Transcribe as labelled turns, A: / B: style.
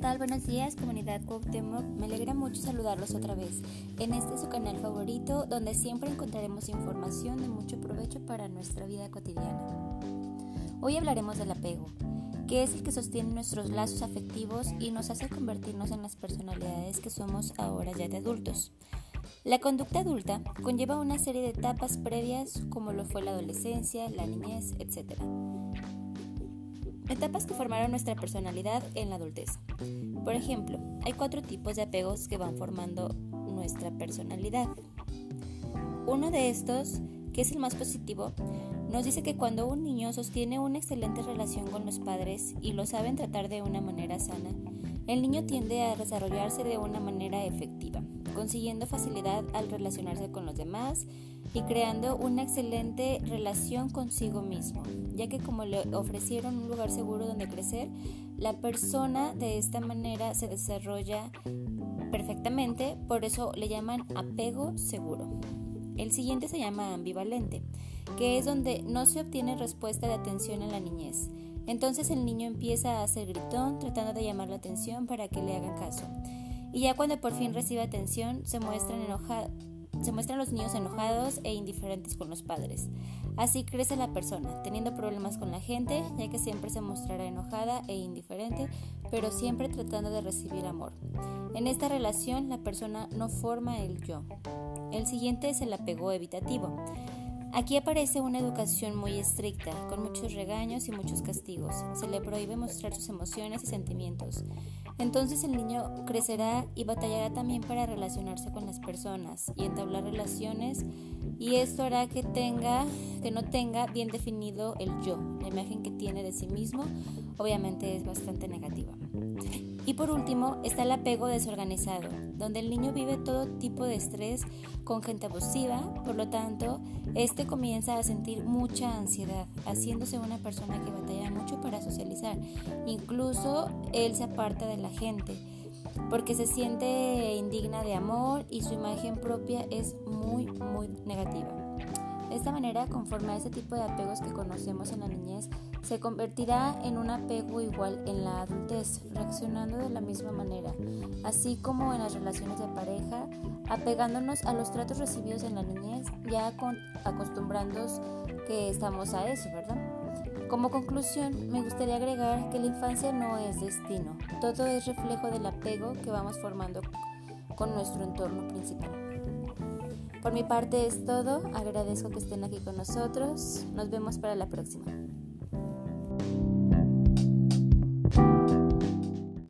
A: tal? Buenos días, comunidad Cuauhtémoc. Me alegra mucho saludarlos otra vez en este su canal favorito, donde siempre encontraremos información de mucho provecho para nuestra vida cotidiana. Hoy hablaremos del apego, que es el que sostiene nuestros lazos afectivos y nos hace convertirnos en las personalidades que somos ahora ya de adultos. La conducta adulta conlleva una serie de etapas previas como lo fue la adolescencia, la niñez, etc. Etapas que formaron nuestra personalidad en la adultez. Por ejemplo, hay cuatro tipos de apegos que van formando nuestra personalidad. Uno de estos, que es el más positivo, nos dice que cuando un niño sostiene una excelente relación con los padres y lo saben tratar de una manera sana, el niño tiende a desarrollarse de una manera efectiva, consiguiendo facilidad al relacionarse con los demás y creando una excelente relación consigo mismo, ya que como le ofrecieron un lugar seguro donde crecer, la persona de esta manera se desarrolla perfectamente, por eso le llaman apego seguro. El siguiente se llama ambivalente, que es donde no se obtiene respuesta de atención en la niñez. Entonces el niño empieza a hacer gritón tratando de llamar la atención para que le hagan caso. Y ya cuando por fin recibe atención, se muestran enojados se muestran los niños enojados e indiferentes con los padres. Así crece la persona, teniendo problemas con la gente, ya que siempre se mostrará enojada e indiferente, pero siempre tratando de recibir amor. En esta relación la persona no forma el yo. El siguiente es el apego evitativo. Aquí aparece una educación muy estricta, con muchos regaños y muchos castigos. Se le prohíbe mostrar sus emociones y sentimientos. Entonces el niño crecerá y batallará también para relacionarse con las personas y entablar relaciones y esto hará que tenga que no tenga bien definido el yo. La imagen que tiene de sí mismo obviamente es bastante negativa. Y por último está el apego desorganizado, donde el niño vive todo tipo de estrés con gente abusiva, por lo tanto, este comienza a sentir mucha ansiedad, haciéndose una persona que batalla mucho para socializar. Incluso él se aparta de la gente porque se siente indigna de amor y su imagen propia es muy, muy negativa. De esta manera, conforme a ese tipo de apegos que conocemos en la niñez, se convertirá en un apego igual en la adultez, reaccionando de la misma manera, así como en las relaciones de pareja, apegándonos a los tratos recibidos en la niñez, ya acostumbrándonos que estamos a eso, ¿verdad? Como conclusión, me gustaría agregar que la infancia no es destino, todo es reflejo del apego que vamos formando con nuestro entorno principal. Por mi parte es todo, agradezco que estén aquí con nosotros, nos vemos para la próxima.